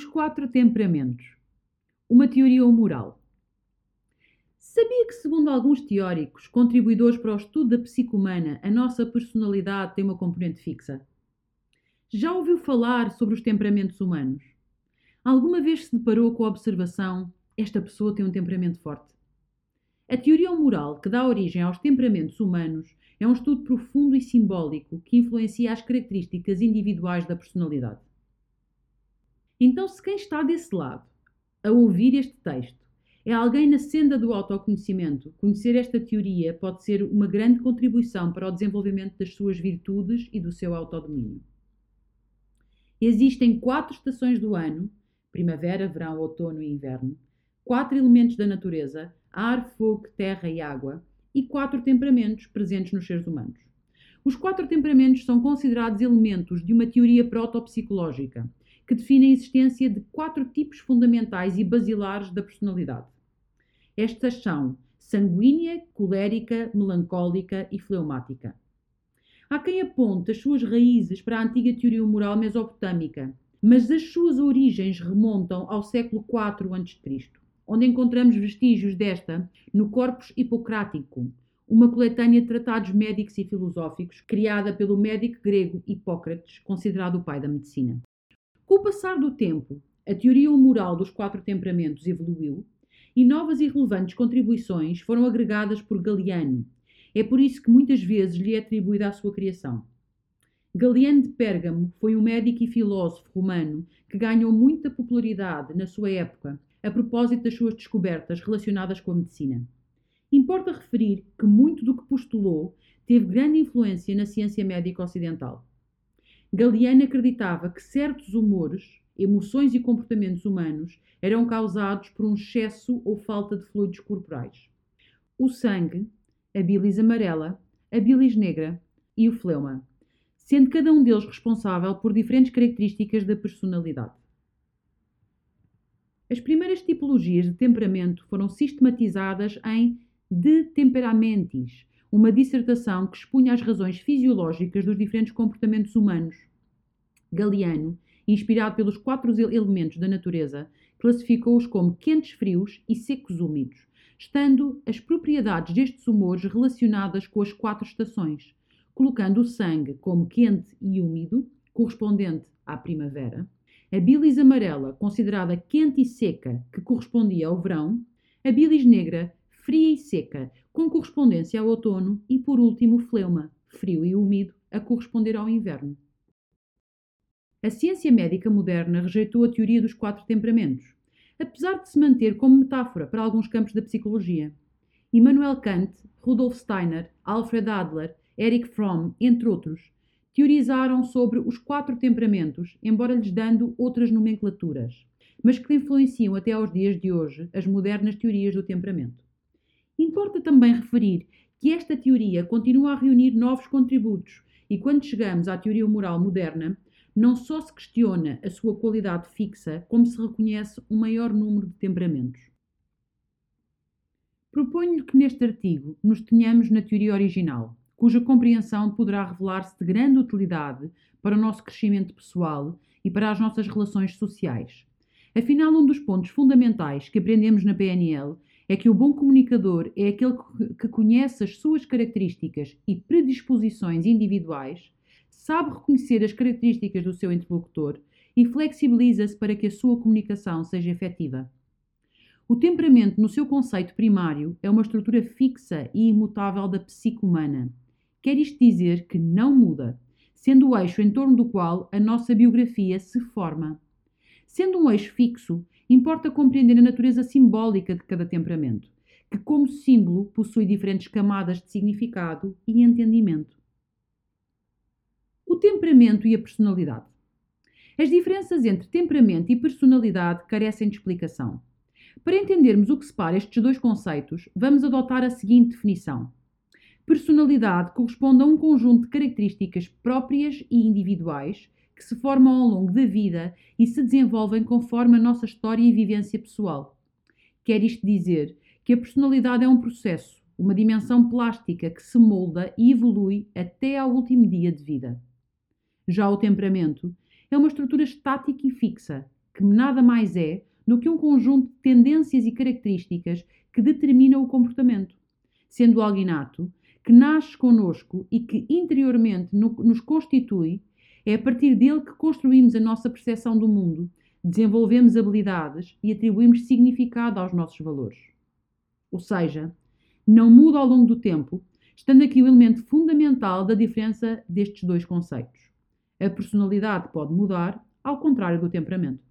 Os quatro temperamentos. Uma teoria moral. Sabia que, segundo alguns teóricos, contribuidores para o estudo da psique humana, a nossa personalidade tem uma componente fixa? Já ouviu falar sobre os temperamentos humanos? Alguma vez se deparou com a observação: esta pessoa tem um temperamento forte? A teoria moral que dá origem aos temperamentos humanos é um estudo profundo e simbólico que influencia as características individuais da personalidade. Então, se quem está desse lado a ouvir este texto é alguém na senda do autoconhecimento, conhecer esta teoria pode ser uma grande contribuição para o desenvolvimento das suas virtudes e do seu autodomínio. Existem quatro estações do ano: primavera, verão, outono e inverno, quatro elementos da natureza: ar, fogo, terra e água, e quatro temperamentos presentes nos seres humanos. Os quatro temperamentos são considerados elementos de uma teoria protopsicológica que define a existência de quatro tipos fundamentais e basilares da personalidade. Estas são sanguínea, colérica, melancólica e fleumática. Há quem aponte as suas raízes para a antiga teoria moral mesopotâmica, mas as suas origens remontam ao século IV a.C., onde encontramos vestígios desta no Corpus Hipocrático, uma coletânea de tratados médicos e filosóficos criada pelo médico grego Hipócrates, considerado o pai da medicina. Com o passar do tempo, a teoria moral dos quatro temperamentos evoluiu e novas e relevantes contribuições foram agregadas por Galiano. É por isso que muitas vezes lhe é atribuída a sua criação. Galiano de Pérgamo foi um médico e filósofo romano que ganhou muita popularidade na sua época a propósito das suas descobertas relacionadas com a medicina. Importa referir que muito do que postulou teve grande influência na ciência médica ocidental. Galiano acreditava que certos humores, emoções e comportamentos humanos eram causados por um excesso ou falta de fluidos corporais. O sangue, a bilis amarela, a bilis negra e o fleuma, sendo cada um deles responsável por diferentes características da personalidade. As primeiras tipologias de temperamento foram sistematizadas em De Temperamentis, uma dissertação que expunha as razões fisiológicas dos diferentes comportamentos humanos. Galiano, inspirado pelos quatro elementos da natureza, classificou-os como quentes frios e secos úmidos, estando as propriedades destes humores relacionadas com as quatro estações, colocando o sangue como quente e úmido, correspondente à primavera, a bilis amarela, considerada quente e seca, que correspondia ao verão, a bilis negra, fria e seca, com correspondência ao outono, e por último fleuma, frio e úmido, a corresponder ao inverno. A ciência médica moderna rejeitou a teoria dos quatro temperamentos, apesar de se manter como metáfora para alguns campos da psicologia. Immanuel Kant, Rudolf Steiner, Alfred Adler, Erich Fromm, entre outros, teorizaram sobre os quatro temperamentos, embora lhes dando outras nomenclaturas, mas que influenciam até aos dias de hoje as modernas teorias do temperamento. Importa também referir que esta teoria continua a reunir novos contributos e quando chegamos à teoria moral moderna, não só se questiona a sua qualidade fixa, como se reconhece um maior número de temperamentos. Proponho-lhe que neste artigo nos tenhamos na teoria original, cuja compreensão poderá revelar-se de grande utilidade para o nosso crescimento pessoal e para as nossas relações sociais. Afinal, um dos pontos fundamentais que aprendemos na PNL é que o bom comunicador é aquele que conhece as suas características e predisposições individuais, sabe reconhecer as características do seu interlocutor e flexibiliza-se para que a sua comunicação seja efetiva. O temperamento, no seu conceito primário, é uma estrutura fixa e imutável da psique humana. Quer isto dizer que não muda, sendo o eixo em torno do qual a nossa biografia se forma. Sendo um eixo fixo, importa compreender a natureza simbólica de cada temperamento, que, como símbolo, possui diferentes camadas de significado e entendimento. O temperamento e a personalidade. As diferenças entre temperamento e personalidade carecem de explicação. Para entendermos o que separa estes dois conceitos, vamos adotar a seguinte definição. Personalidade corresponde a um conjunto de características próprias e individuais que se formam ao longo da vida e se desenvolvem conforme a nossa história e vivência pessoal. Quer isto dizer que a personalidade é um processo, uma dimensão plástica que se molda e evolui até ao último dia de vida. Já o temperamento é uma estrutura estática e fixa, que nada mais é do que um conjunto de tendências e características que determinam o comportamento, sendo algo inato, que nasce conosco e que interiormente nos constitui, é a partir dele que construímos a nossa percepção do mundo, desenvolvemos habilidades e atribuímos significado aos nossos valores. Ou seja, não muda ao longo do tempo, estando aqui o elemento fundamental da diferença destes dois conceitos. A personalidade pode mudar, ao contrário do temperamento.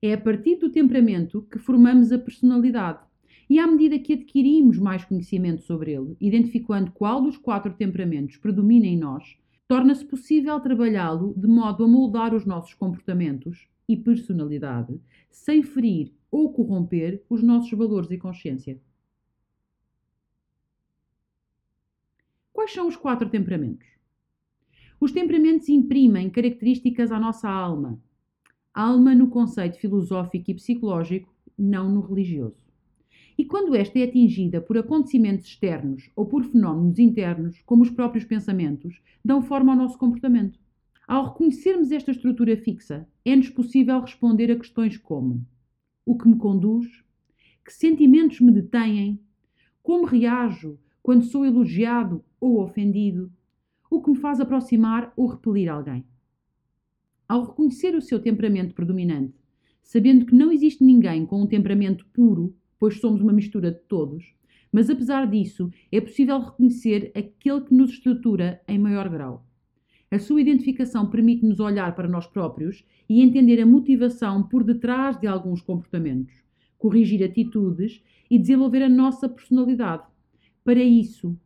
É a partir do temperamento que formamos a personalidade. E à medida que adquirimos mais conhecimento sobre ele, identificando qual dos quatro temperamentos predomina em nós, torna-se possível trabalhá-lo de modo a moldar os nossos comportamentos e personalidade, sem ferir ou corromper os nossos valores e consciência. Quais são os quatro temperamentos? Os temperamentos imprimem características à nossa alma, alma no conceito filosófico e psicológico, não no religioso. E quando esta é atingida por acontecimentos externos ou por fenómenos internos, como os próprios pensamentos, dão forma ao nosso comportamento. Ao reconhecermos esta estrutura fixa, é-nos possível responder a questões como: o que me conduz? Que sentimentos me detêm? Como reajo quando sou elogiado ou ofendido? O que me faz aproximar ou repelir alguém? Ao reconhecer o seu temperamento predominante, sabendo que não existe ninguém com um temperamento puro, pois somos uma mistura de todos, mas apesar disso, é possível reconhecer aquele que nos estrutura em maior grau. A sua identificação permite-nos olhar para nós próprios e entender a motivação por detrás de alguns comportamentos, corrigir atitudes e desenvolver a nossa personalidade. Para isso,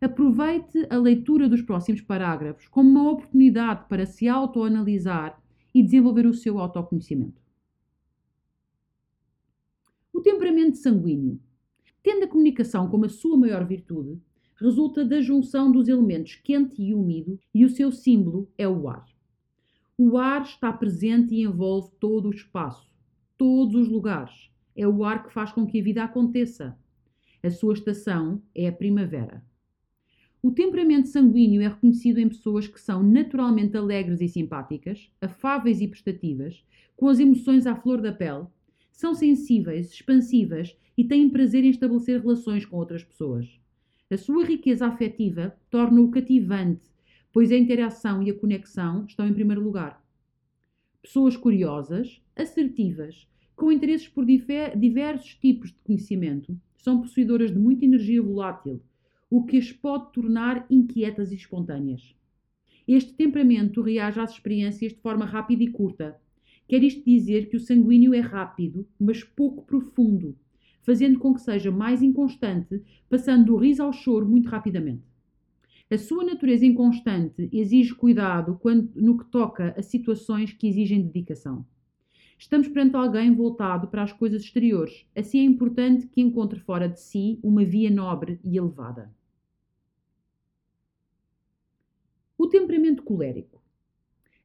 Aproveite a leitura dos próximos parágrafos como uma oportunidade para se autoanalisar e desenvolver o seu autoconhecimento. Temperamento sanguíneo. Tendo a comunicação como a sua maior virtude, resulta da junção dos elementos quente e úmido e o seu símbolo é o ar. O ar está presente e envolve todo o espaço, todos os lugares. É o ar que faz com que a vida aconteça. A sua estação é a primavera. O temperamento sanguíneo é reconhecido em pessoas que são naturalmente alegres e simpáticas, afáveis e prestativas, com as emoções à flor da pele, são sensíveis, expansivas e têm prazer em estabelecer relações com outras pessoas. A sua riqueza afetiva torna-o cativante, pois a interação e a conexão estão em primeiro lugar. Pessoas curiosas, assertivas, com interesses por diversos tipos de conhecimento, são possuidoras de muita energia volátil o que as pode tornar inquietas e espontâneas. Este temperamento reage às experiências de forma rápida e curta. Quer isto dizer que o sanguíneo é rápido, mas pouco profundo, fazendo com que seja mais inconstante, passando do riso ao choro muito rapidamente. A sua natureza inconstante exige cuidado quando, no que toca a situações que exigem dedicação. Estamos perante alguém voltado para as coisas exteriores, assim é importante que encontre fora de si uma via nobre e elevada. O temperamento colérico.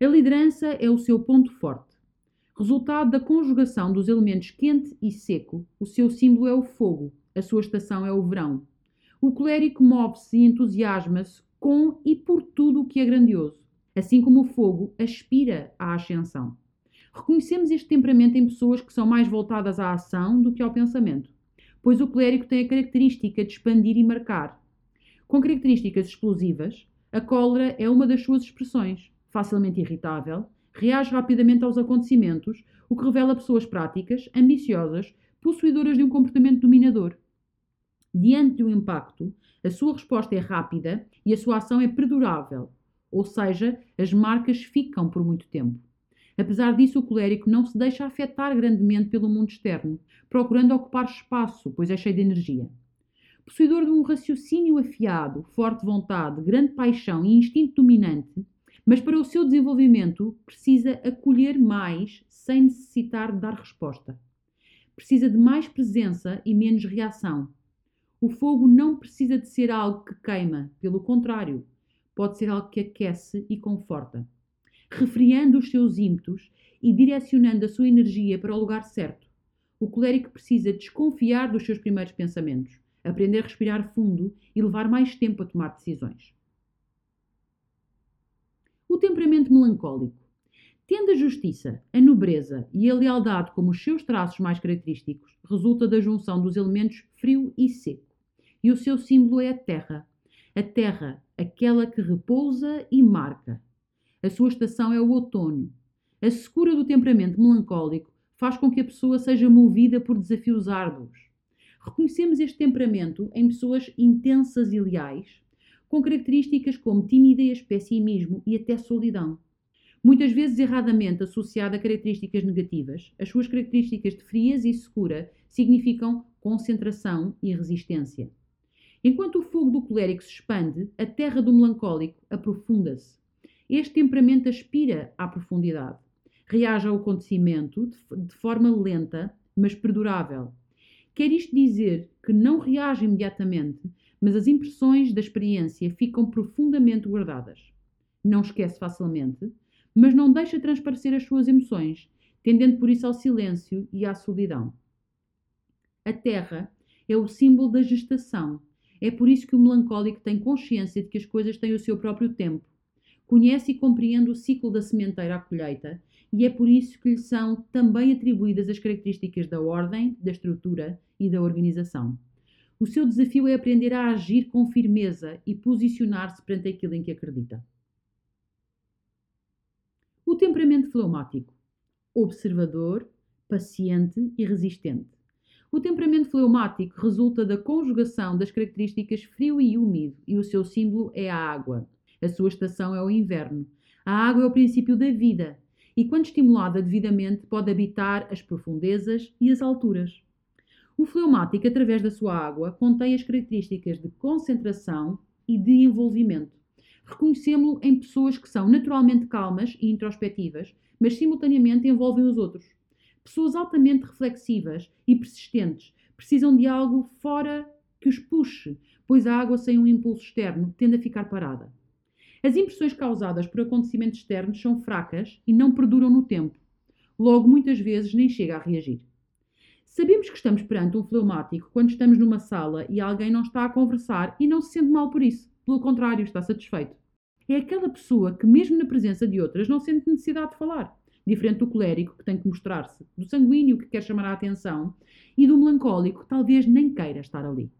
A liderança é o seu ponto forte. Resultado da conjugação dos elementos quente e seco, o seu símbolo é o fogo, a sua estação é o verão. O colérico move-se e entusiasma-se com e por tudo o que é grandioso, assim como o fogo aspira à ascensão. Reconhecemos este temperamento em pessoas que são mais voltadas à ação do que ao pensamento, pois o colérico tem a característica de expandir e marcar. Com características explosivas, a cólera é uma das suas expressões. Facilmente irritável, reage rapidamente aos acontecimentos, o que revela pessoas práticas, ambiciosas, possuidoras de um comportamento dominador. Diante do impacto, a sua resposta é rápida e a sua ação é perdurável, ou seja, as marcas ficam por muito tempo. Apesar disso, o colérico não se deixa afetar grandemente pelo mundo externo, procurando ocupar espaço, pois é cheio de energia. Possuidor de um raciocínio afiado, forte vontade, grande paixão e instinto dominante, mas para o seu desenvolvimento precisa acolher mais sem necessitar de dar resposta. Precisa de mais presença e menos reação. O fogo não precisa de ser algo que queima, pelo contrário, pode ser algo que aquece e conforta, refriando os seus ímpetos e direcionando a sua energia para o lugar certo. O colérico precisa desconfiar dos seus primeiros pensamentos aprender a respirar fundo e levar mais tempo a tomar decisões. O temperamento melancólico Tendo a justiça, a nobreza e a lealdade como os seus traços mais característicos, resulta da junção dos elementos frio e seco. E o seu símbolo é a terra. A terra, aquela que repousa e marca. A sua estação é o outono. A secura do temperamento melancólico faz com que a pessoa seja movida por desafios árduos. Reconhecemos este temperamento em pessoas intensas e leais, com características como timidez, pessimismo e até solidão. Muitas vezes erradamente associada a características negativas, as suas características de frieza e secura significam concentração e resistência. Enquanto o fogo do colérico se expande, a terra do melancólico aprofunda-se. Este temperamento aspira à profundidade. Reage ao acontecimento de forma lenta, mas perdurável. Quer isto dizer que não reage imediatamente, mas as impressões da experiência ficam profundamente guardadas. Não esquece facilmente, mas não deixa transparecer as suas emoções, tendendo por isso ao silêncio e à solidão. A terra é o símbolo da gestação. É por isso que o melancólico tem consciência de que as coisas têm o seu próprio tempo. Conhece e compreende o ciclo da sementeira à colheita, e é por isso que lhe são também atribuídas as características da ordem, da estrutura e da organização. O seu desafio é aprender a agir com firmeza e posicionar-se perante aquilo em que acredita. O temperamento fleumático. Observador, paciente e resistente. O temperamento fleumático resulta da conjugação das características frio e úmido e o seu símbolo é a água. A sua estação é o inverno. A água é o princípio da vida e, quando estimulada devidamente, pode habitar as profundezas e as alturas. O fleumático, através da sua água, contém as características de concentração e de envolvimento. Reconhecemos-lo em pessoas que são naturalmente calmas e introspectivas, mas simultaneamente envolvem os outros. Pessoas altamente reflexivas e persistentes precisam de algo fora que os puxe, pois a água sem um impulso externo tende a ficar parada. As impressões causadas por acontecimentos externos são fracas e não perduram no tempo. Logo, muitas vezes nem chega a reagir. Sabemos que estamos perante um fleumático quando estamos numa sala e alguém não está a conversar e não se sente mal por isso. Pelo contrário, está satisfeito. É aquela pessoa que, mesmo na presença de outras, não sente necessidade de falar. Diferente do colérico, que tem que mostrar-se, do sanguíneo, que quer chamar a atenção, e do melancólico, que talvez nem queira estar ali.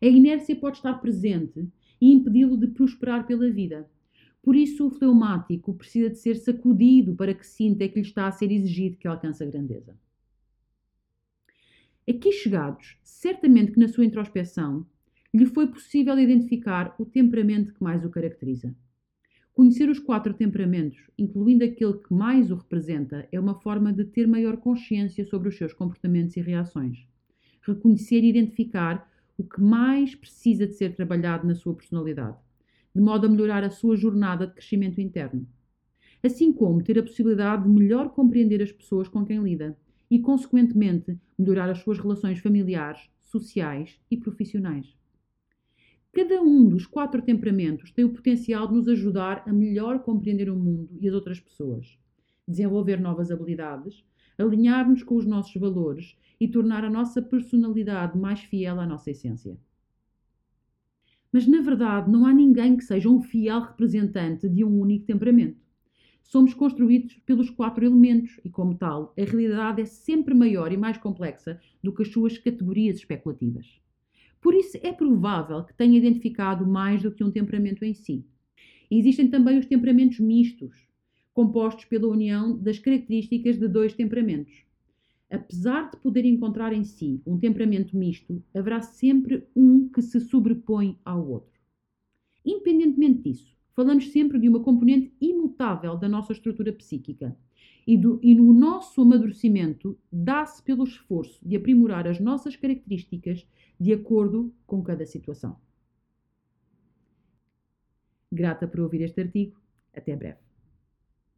A inércia pode estar presente e impedi-lo de prosperar pela vida. Por isso, o fleumático precisa de ser sacudido para que sinta que lhe está a ser exigido que alcance a grandeza. Aqui chegados, certamente que na sua introspeção lhe foi possível identificar o temperamento que mais o caracteriza. Conhecer os quatro temperamentos, incluindo aquele que mais o representa, é uma forma de ter maior consciência sobre os seus comportamentos e reações. Reconhecer e identificar o que mais precisa de ser trabalhado na sua personalidade, de modo a melhorar a sua jornada de crescimento interno. Assim como ter a possibilidade de melhor compreender as pessoas com quem lida e, consequentemente, melhorar as suas relações familiares, sociais e profissionais. Cada um dos quatro temperamentos tem o potencial de nos ajudar a melhor compreender o mundo e as outras pessoas, desenvolver novas habilidades, alinhar-nos com os nossos valores e tornar a nossa personalidade mais fiel à nossa essência. Mas na verdade não há ninguém que seja um fiel representante de um único temperamento. Somos construídos pelos quatro elementos e, como tal, a realidade é sempre maior e mais complexa do que as suas categorias especulativas. Por isso, é provável que tenha identificado mais do que um temperamento em si. Existem também os temperamentos mistos, compostos pela união das características de dois temperamentos. Apesar de poder encontrar em si um temperamento misto, haverá sempre um que se sobrepõe ao outro. Independentemente disso, falamos sempre de uma componente imutável da nossa estrutura psíquica, e, do, e no nosso amadurecimento dá-se pelo esforço de aprimorar as nossas características de acordo com cada situação. Grata por ouvir este artigo. Até breve.